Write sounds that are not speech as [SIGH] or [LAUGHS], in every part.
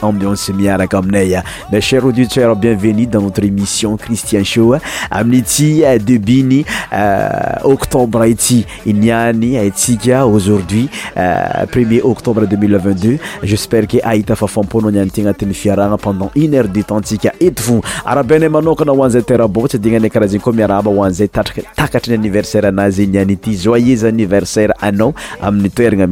amniantyristieenyfahnaehe ambiencemiarakaaminaymacheaiteurienveuatéisionitienamityebnytetynanysoiier tbe 20esaampnntuneheeaahzaahataraniesaireazynayoyeaniversaireanao aminnytoeana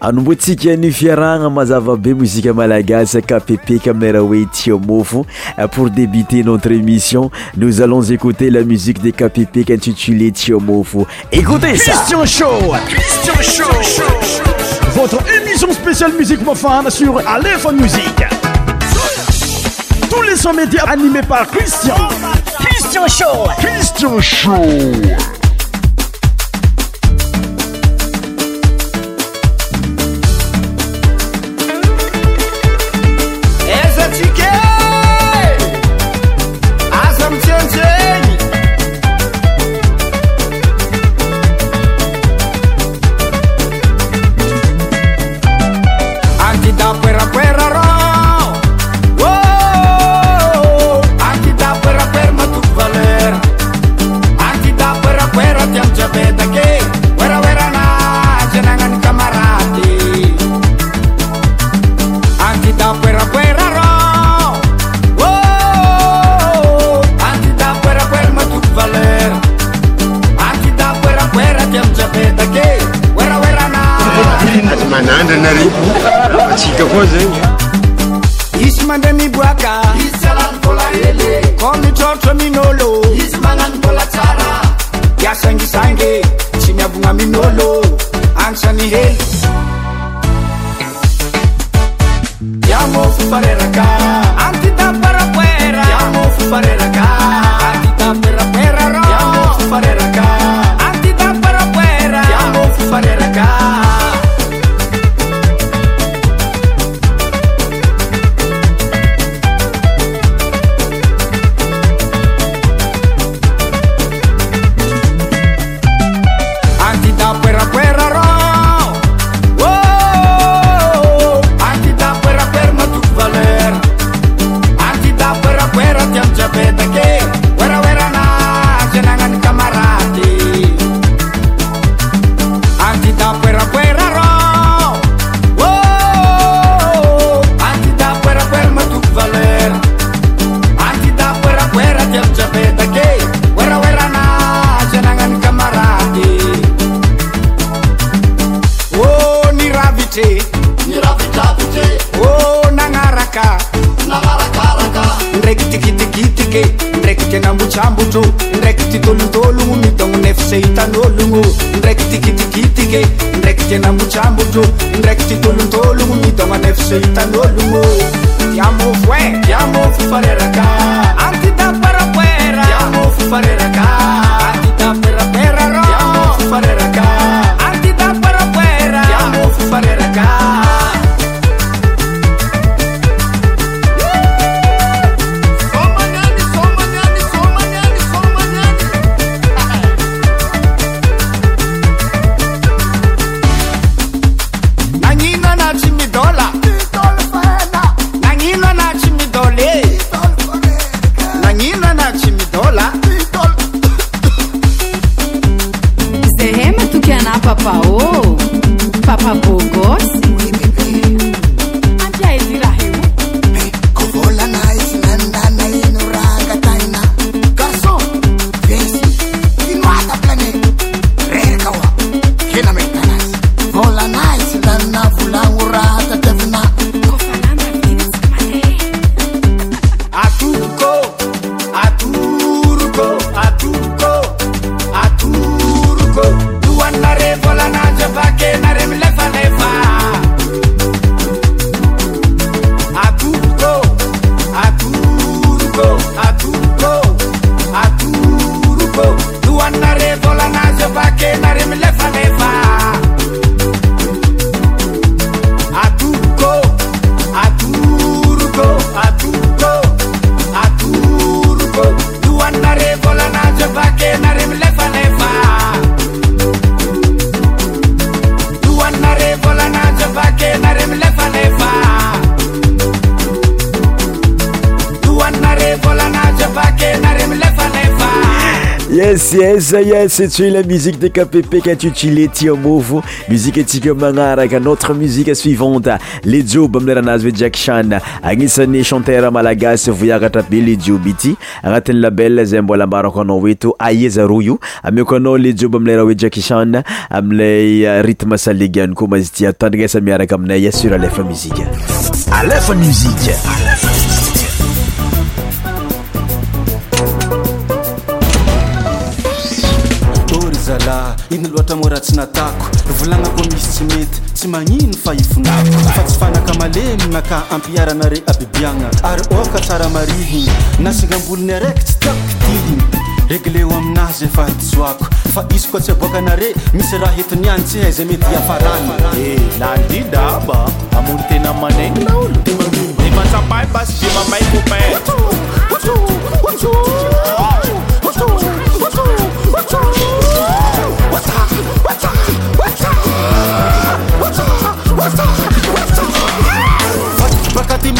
anomboatsikaanyfiarahgna mazavabe mozike malagasy kapepeka ami'nyra oe tiamofo pour débuter notre émission nous allons écouter la musique de kapepeke intitulé tiamofo écouteicistionsh carpeta syes tselamusie de kappe qintutulé tia mofo musiatsika manaraka notre musieà suivante le job amie raha anazy oe jakiha anisan'y chanter malagasy voyakatra be le job ity agnatin'yabel zay mbola ambarako anao eto ay zaroa io amiko anao le job amile raha hoe jakishan amilay euh, ritmesalegany koa mazy titandrinasamiaraka aminay sur a mzi inyloatra mora tsy natako volagnako misy tsy mety tsy magnino fahifonako fa tsy fanaka malemi naka ampiara anare abibiagna ary ôka tsara marihiny nasingambolony araiky tsy tiakitihiny egleo aminazy e fa hatysoako fa izy ko tsy aboaka anare misy raha hetiniany tsy hazay mety hiafaranyladaa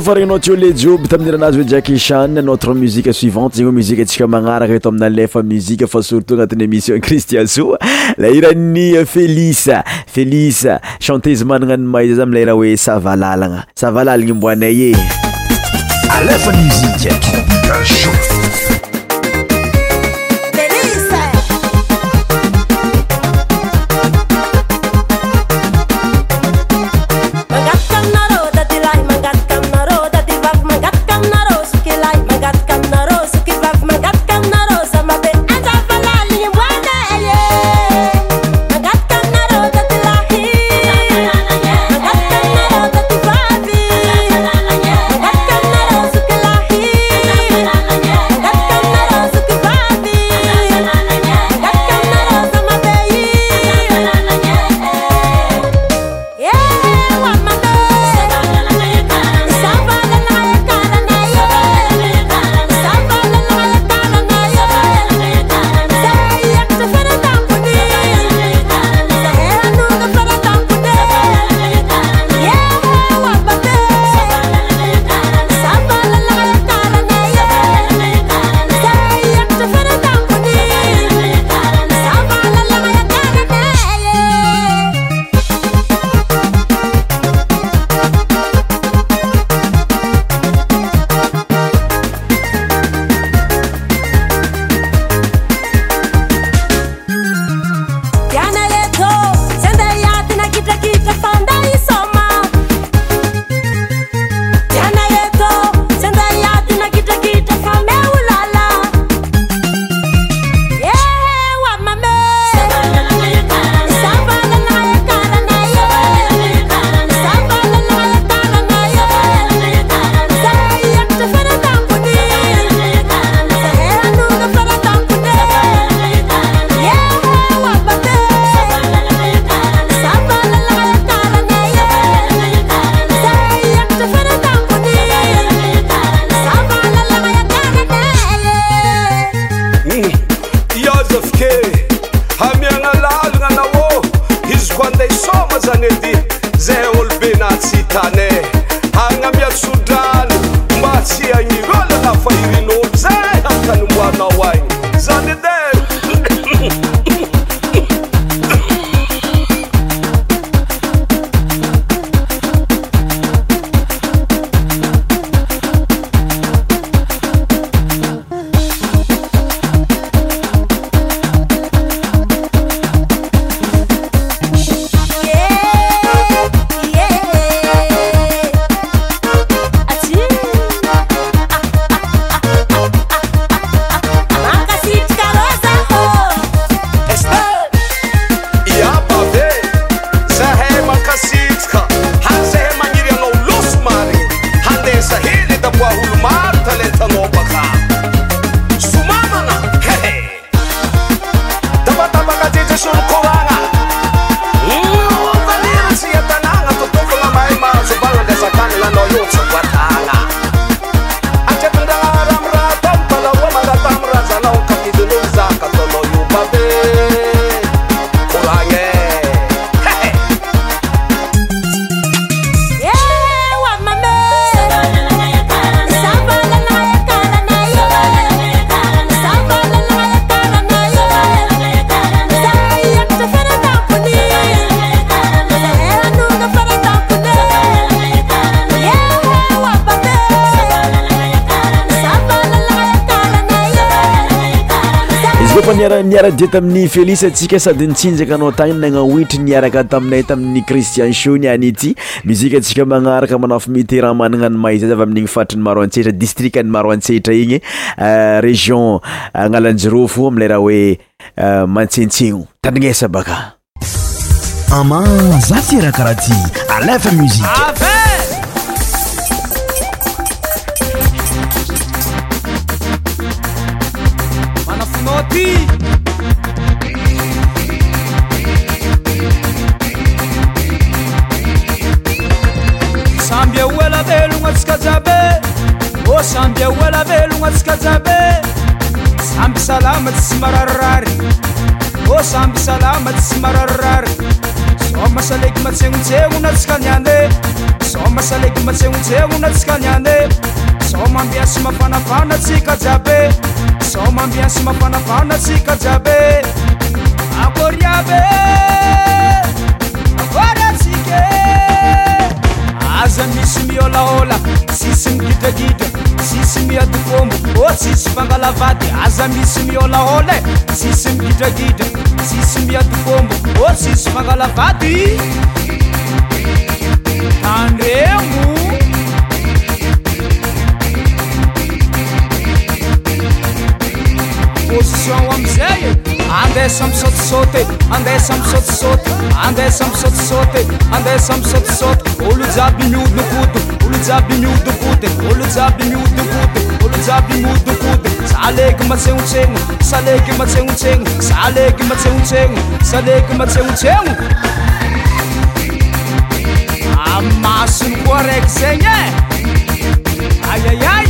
fa regnynao tiole joby tamin'ny irahanazy oe jaky shane notre musike suivante zegny oe muzika antsika magnaraka eto aminy alefa muzika fa surtout agnatin'ny émission kristia [LAUGHS] so la irany euh, felise felise chantezy managna nymaiza za amiley raha hoe savalalagna savalalagna mboanay e alefamsike taminy felixe atsika sady nitsinjaka anao tagnynagnahohitry niaraka taminay tamin'ny cristian sho ni any ity muzike atsika magnaraka manafa miteranmanana ano mayza zavy amin'igny fatriny maro antsehitra distriny maro antsehitra igny euh, région agnalanjero euh, fo amle raha hoe euh, mantsentseno tanignesa baka ama zarahakaraha tya syôsambysalama tsy sy mararirary sa masalaiky matsegnontsegona atsika ni ane sa masaleky matsegnontsegona tsika ni an e sao mambia sy maanavana tsika jiabe sao mambia sy mavanavana tsika jiabe aboriabyt aza misy miôlaola tsisy nigidragidra tsisy miadikombo ô oh, tsisfangalavady aza misy miolaole tsisy migidrakidra tsisy miadikombo ô oh, tsisy sfangalavady andreho position o amizay desamstst andesamstsô anesamstsôt andesamstsôt olo jaby miodkod olojaby miodkody olojaby modko olojaby modkody aleky matsenotseno saleky matsenotseno aleky matseotseno saleky matseotseno amasony ko araiky zegny eaa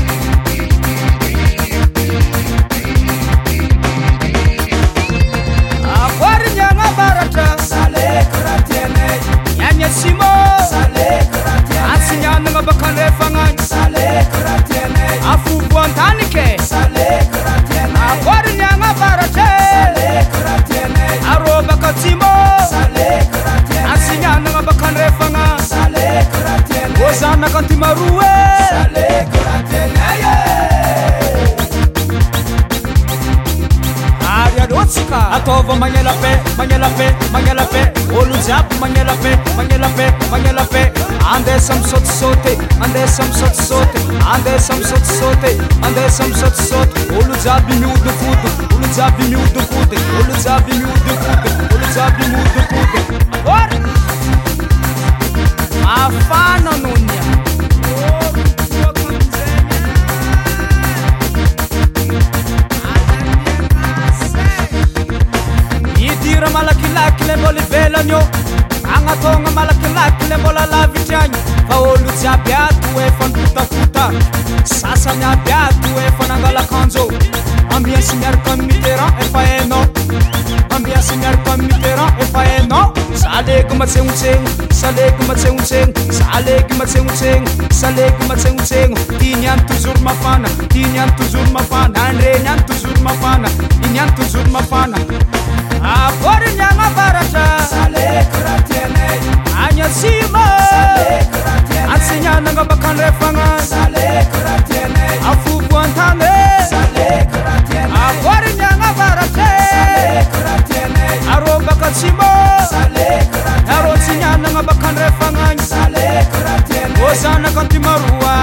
zanakantymaroeary alôtsyka atava manelafa manelafe magnelafa olojiaby manelafa manelaa manelafa andesa misôtsôty andesa misôtsôty anesa mistsôty andesa mistsôy olojaby miodkody olojaby miodody olojaby mo olojaby modkoyafananoy maemtnses aleko matsegotsenosaleko matsegnotsegno aleko matsegnotsegnosaleko matsegnotsegno iny any tojor mafana iny any tojor mafanaadreny any tojormafanainy any tojor mfana vorani anavaratra anatsimaantsinyanana bakandrefanany afobo antane avorany anavaratre arô bakatsima arôntsinanana bakandrefananyôzanaka ntimaroa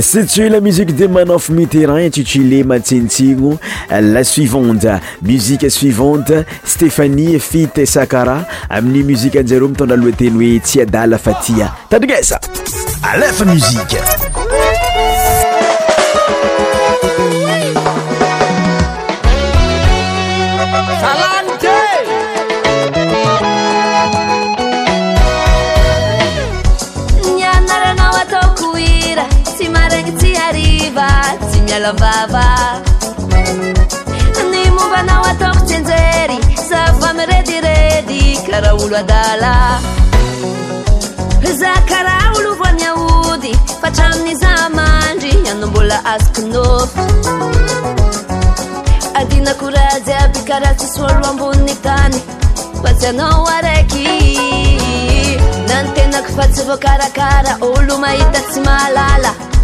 sitsu la musique de manof miterain itutulé matsintsigno la suivande muziqe suivante stephanie fitesakara amin'ni muzike anjareo mitondra alohateny hoe tsy adala fatia tadrigesa alefa musike y laavany mombanaoatoko tsenzery safamiredyredy karaolo adala za karaholo vanyahody fatraminny za mandry hanombola asiky nofy adinakorazy abykaratsy soloambonny tany fatsy anao araky nany tenako fatsy vô karakara olomahitatsy malala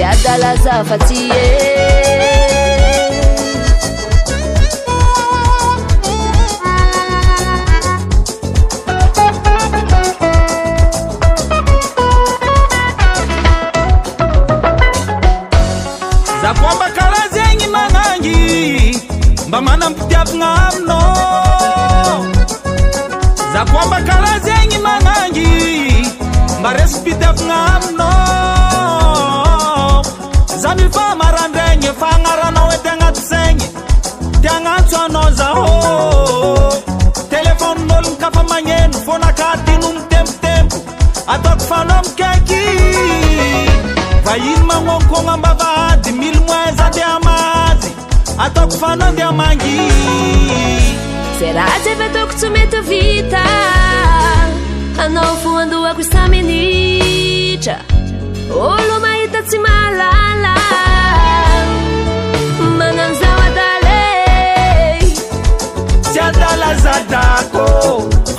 لأد لظفتي arana e ty agnato zagny tiagnato anao zahô teléfônin'olo mikafamagneno fônakatinono tempotempo ataoko fanao mikaiky va ino manokôgna ambava dy mille moiz ande amazy ataoko fanao ndeamangy za rah sy efatoko tsy mety vita anao fo andohako saminitraolo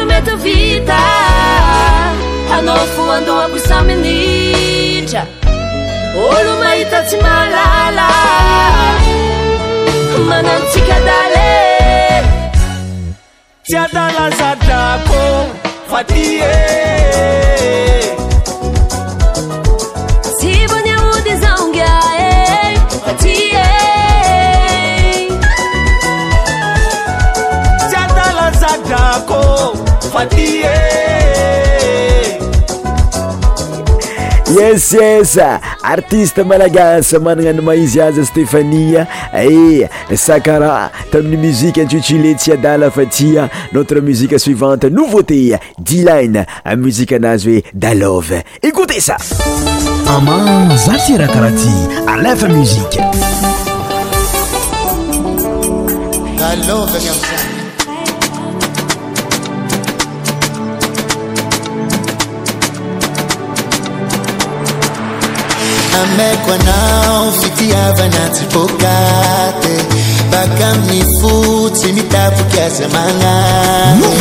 oetovita anofo andoagisamenita olomaita timalala mananticadae tiatalazadaco roati Eh. yes yes artiste malagas mananany maiziaza stehania e eh, sakara tambiny muzika intitulé tiadala fatia notra muzika suivante nouvauté deline muzika nazo e dalove ekote saamazatirakarati alefa muzika amekonaofitiavanatipokate bakamnifuti mitafuki azamangatisanajaa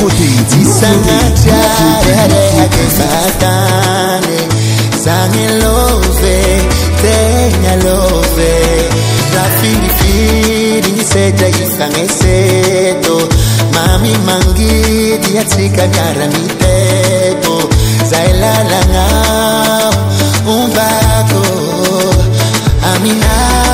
akesatane zanelove tenalove nafidifidiiseja ifaneseto mamimangidi atika miara miteto zailalanga now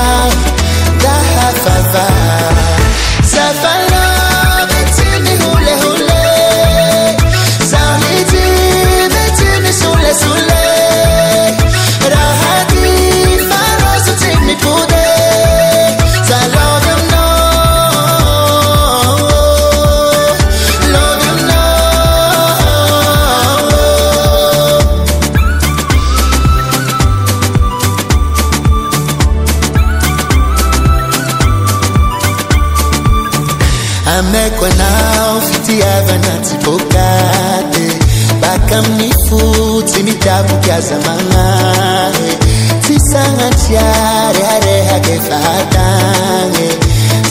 sisangaciare arehae faatae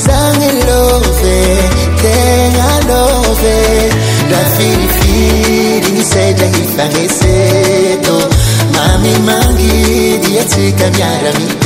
sange love tea love dafirifiri ni seda ifage seto mami mangidi acicamiarami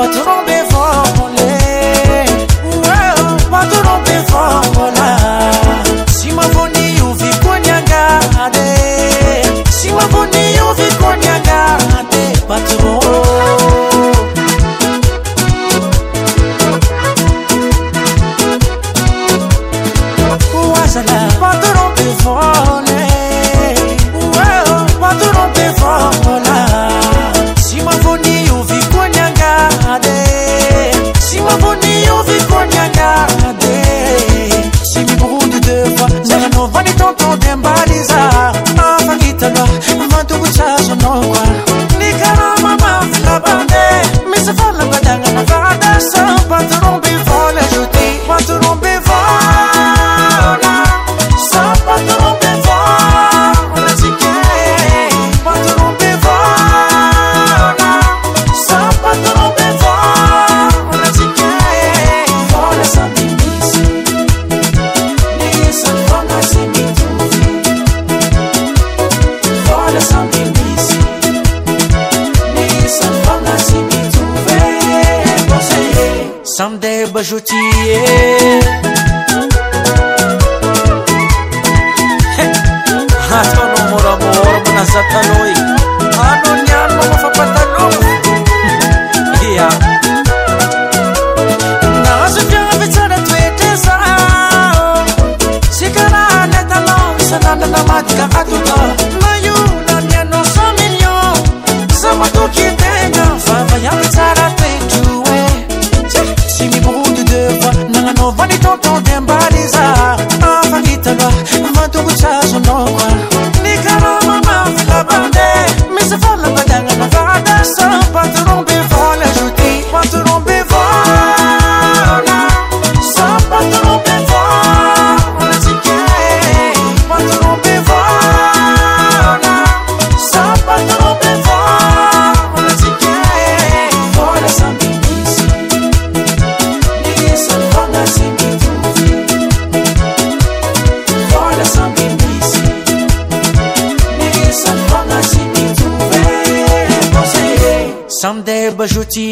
Patron tout le monde le monde Patron fort pour la Si ma fournie ou vie qu'on y a gardé Si ma Patron. ou ج 你 كممب مصفלبדفعדط Someday, but you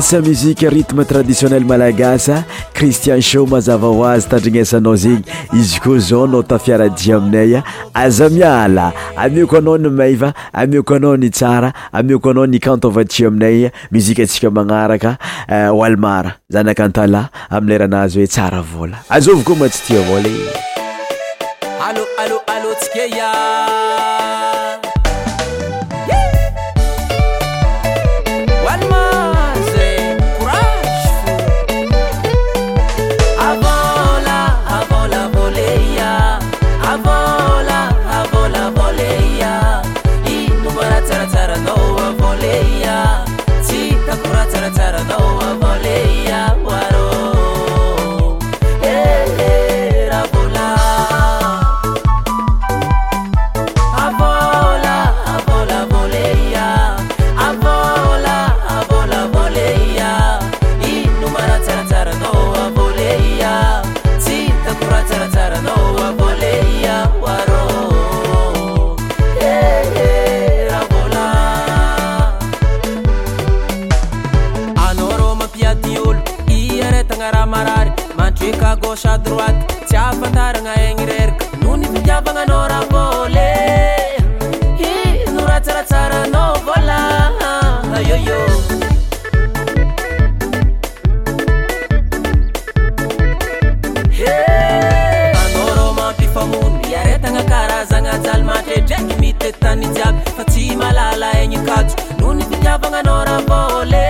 amuzike ritme traditionnel malagasy cristian sho mazava hoazy tandrinesanao zegny izy koa zao nao tafiaraji aminaya aza miala amioko anao ny maiva amioko anao ny tsara amioko anao nikantvati aminay muzikaatsika manaraka eh, oalmara zanakantala amleranazy hoe tsara vôla azovy koa ma tsy tia vôla i nanôra vôle i noratsaratsarana vôla iiôanôrô mabifamono iahetagna kara zagnajaly matrydrengy mitekytanyjiaky fatsy malala agny katso noo ny dyniavagnanara vôle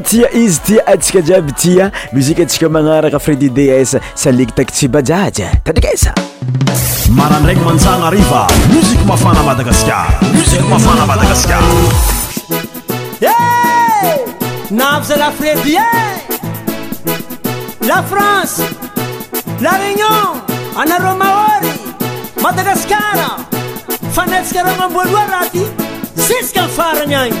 tia izy tia atsika jiaby tia muzika atsika manaraka fredi des saligitaki tsibajaja tadrikesa marandrainy manjana riva muzika mafana madagaskaramuzik mafana madagaskara e navy za la fredi e la france la rénon anaro mahôry madagasikara fanatsaka re mamboaloharaty siska 'farana agny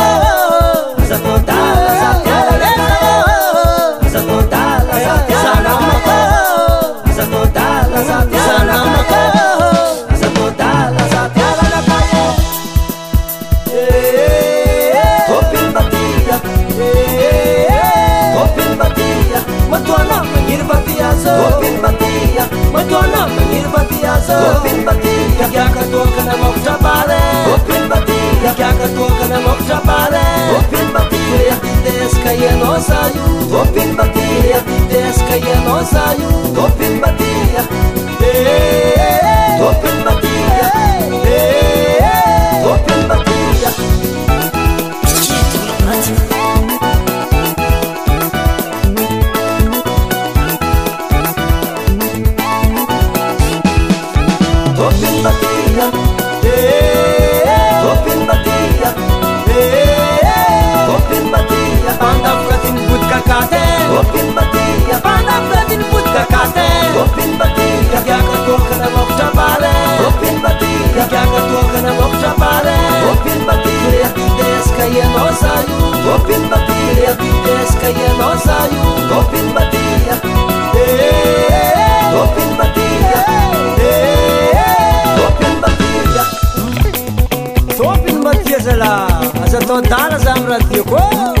na mafuta pale, open bati yakakatoka na mafuta pale, open bati yapiteska open bati yapiteska open bati yapiteska Τοπίν πατία, κι ακόμα κανένα πατία, από πατία, Τοπίν πατία, Τοπίν Τοπίν Τοπίν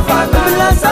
my family.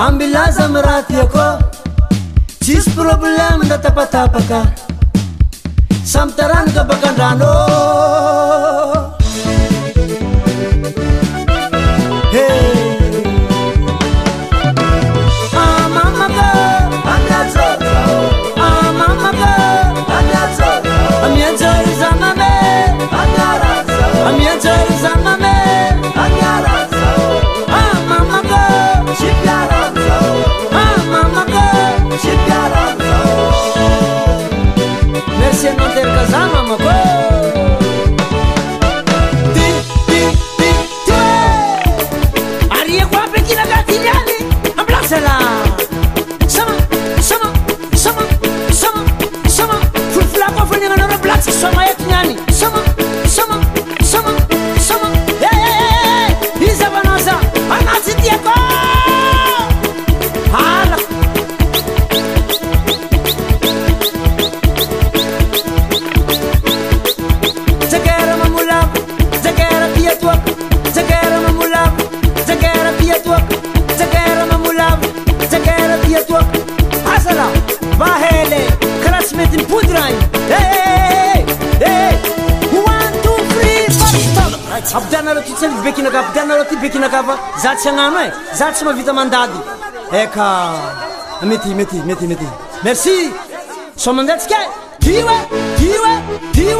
amilaza amy raa tya ko tsisy problèma nda tapatapaka samy taranaka bakandranoôaiaa zamaamijaza are koafekiagatila ablalaafonganarb kinakafa za tsy agnano e za tsy mahavita mandady ekamty mty mty ty merci so mandatsik ty y y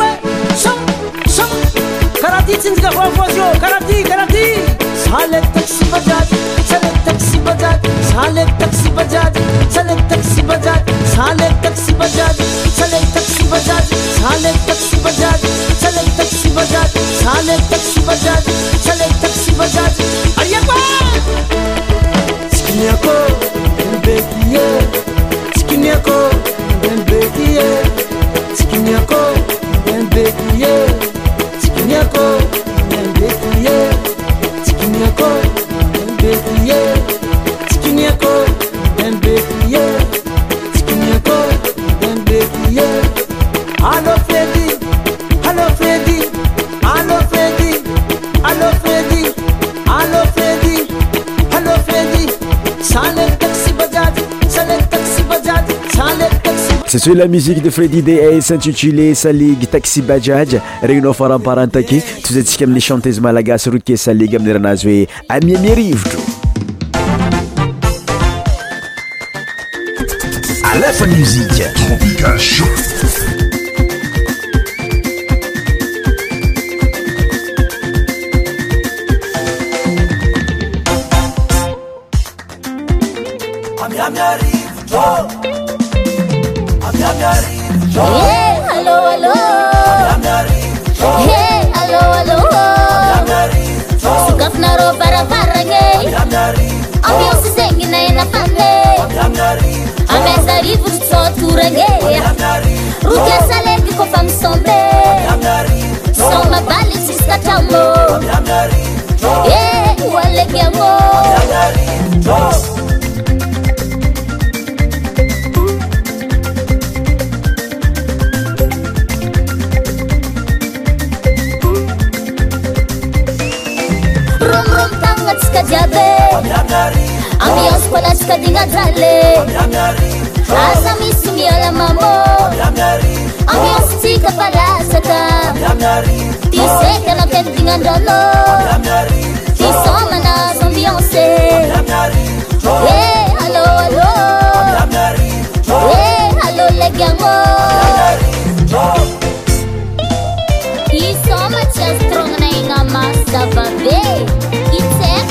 karahty tnjika ovozo karaty karaty alek taksiza italektasaektas tektasaektas tektasaaek tasa tktasalek tasza si machati ayekwa sikini yako mbekie sikini yako C'est la musique de Freddy Day s'intitulée sa Taxi Bajaj. Réunion faran parantaki, Tous sais comme les chanteuses Malaga, de sa ligue amneranazwe. Amiemierivdro. À la fin musique, Tropical Show. Rivdou. sogafna ro barabaage ambioncezeggena ena pameamezarivturag routasalege kofam somle son mabalyzuskata moalebiamo iaigasamisngilamamo ambiancikpaaskstladingann ison manas ambiancealalollegison eh, eh, matiastrongnainga masaban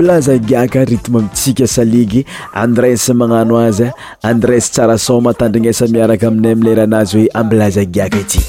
amblaza giaka ritme mitsika saligy andrese magnano azya andrese tsara son matandrignesa miaraka aminay mileranazy hoe ambilaza giaka itya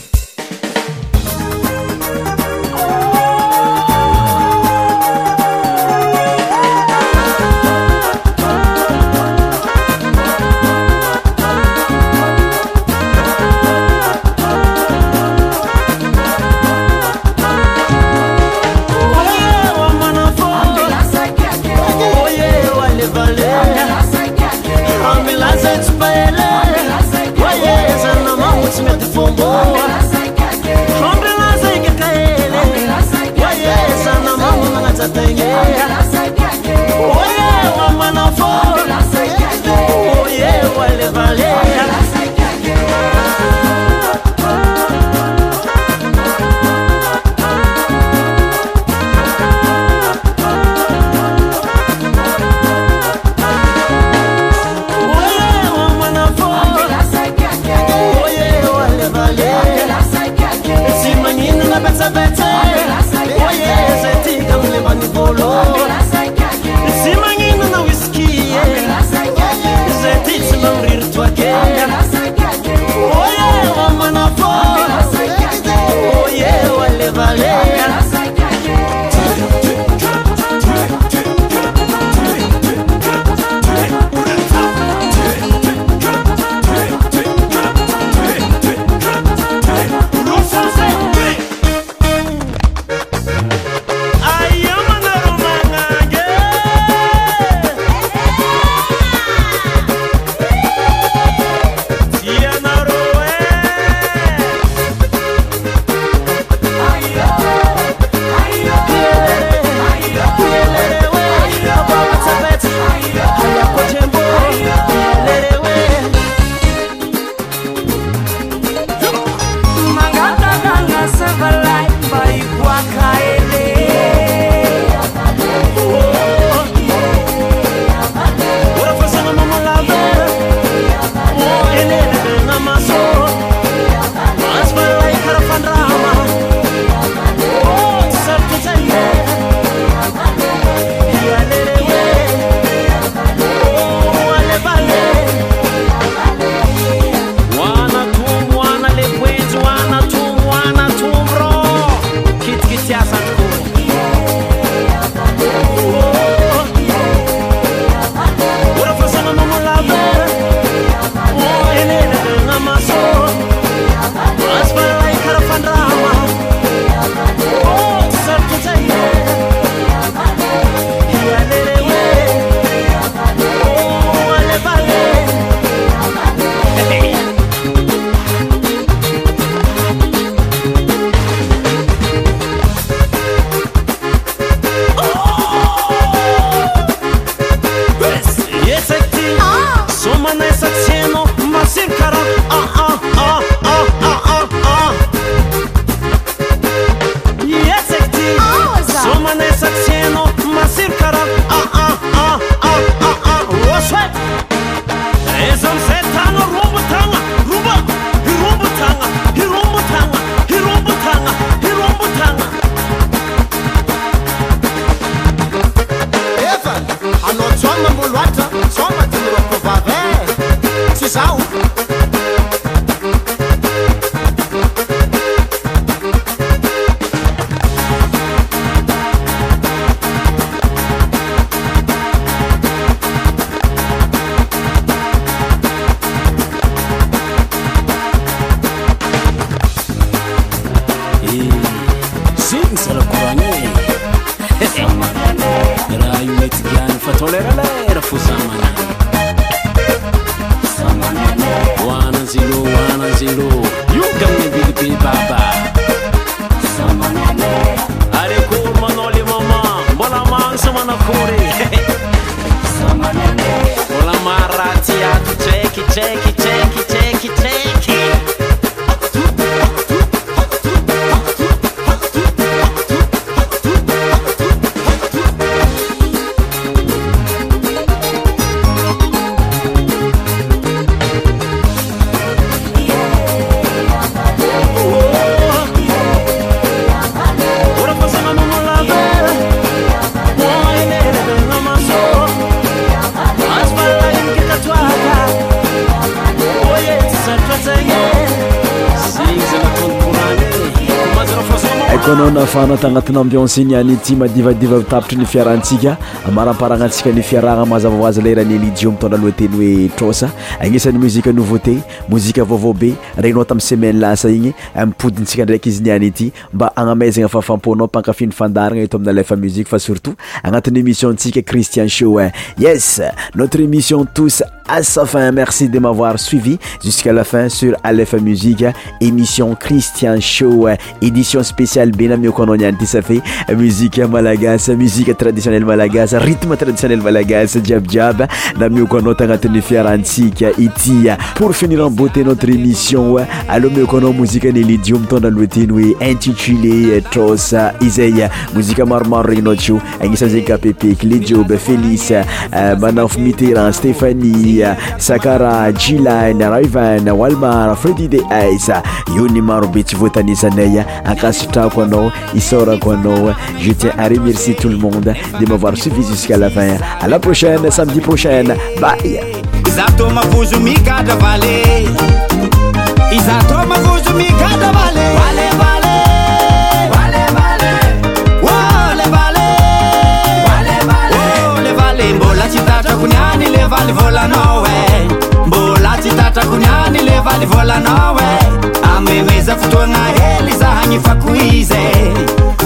natyambinsenyanity madivadiva itapitry ny fiarantsika maramparanatsika n fiarahna mazaiodratey oeanesany moienouvautémoi vava bee tamiysemaineasa inyisnraky izyay mb aamzanafampaandnaaiatanyisiontsa ristin yes notre émission tos safin merci de mavoir suivi jusqafin sr miémisionristiaitionpiae semimalagasmitradiemalagasrtmetradiemalaasjiabjiabnakoa tnat'yfiaratsktypor finirtenotéisionalkoamoilindaty oe euh, itézaymmaromaroena tyoaniazeny kpepekleifeismanaf euh, mitran stehani euh, sakarairyaarfredy e oarobe tsyotnsnaykastrkoa Je tiens à remercier tout le monde de m'avoir suivi jusqu'à la fin. À la prochaine, samedi prochain. Bye. memeza fotoagna ely zahagny fako ize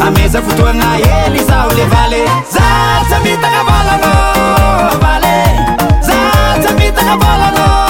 ameza fotoagna ely zaho le vale zasa mitana valanval zasa mitanavalan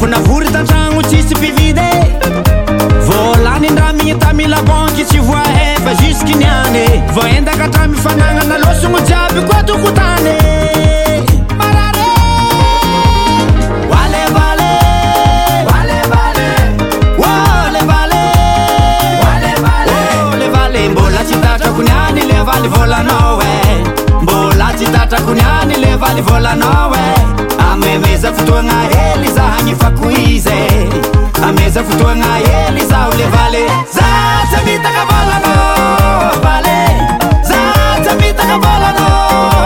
fonavorytatragno tsisypividy vôlanyndramiytamilabonky tsy voa efa jusqniany vô endaka atramifanagnana losogno jiaby ko atokotany aarbiaev memezafotoagna ely zahagny fako ize ameza fotoagna ely zaho le vale zatsy mitagna volanavale zatsy mitagnavolana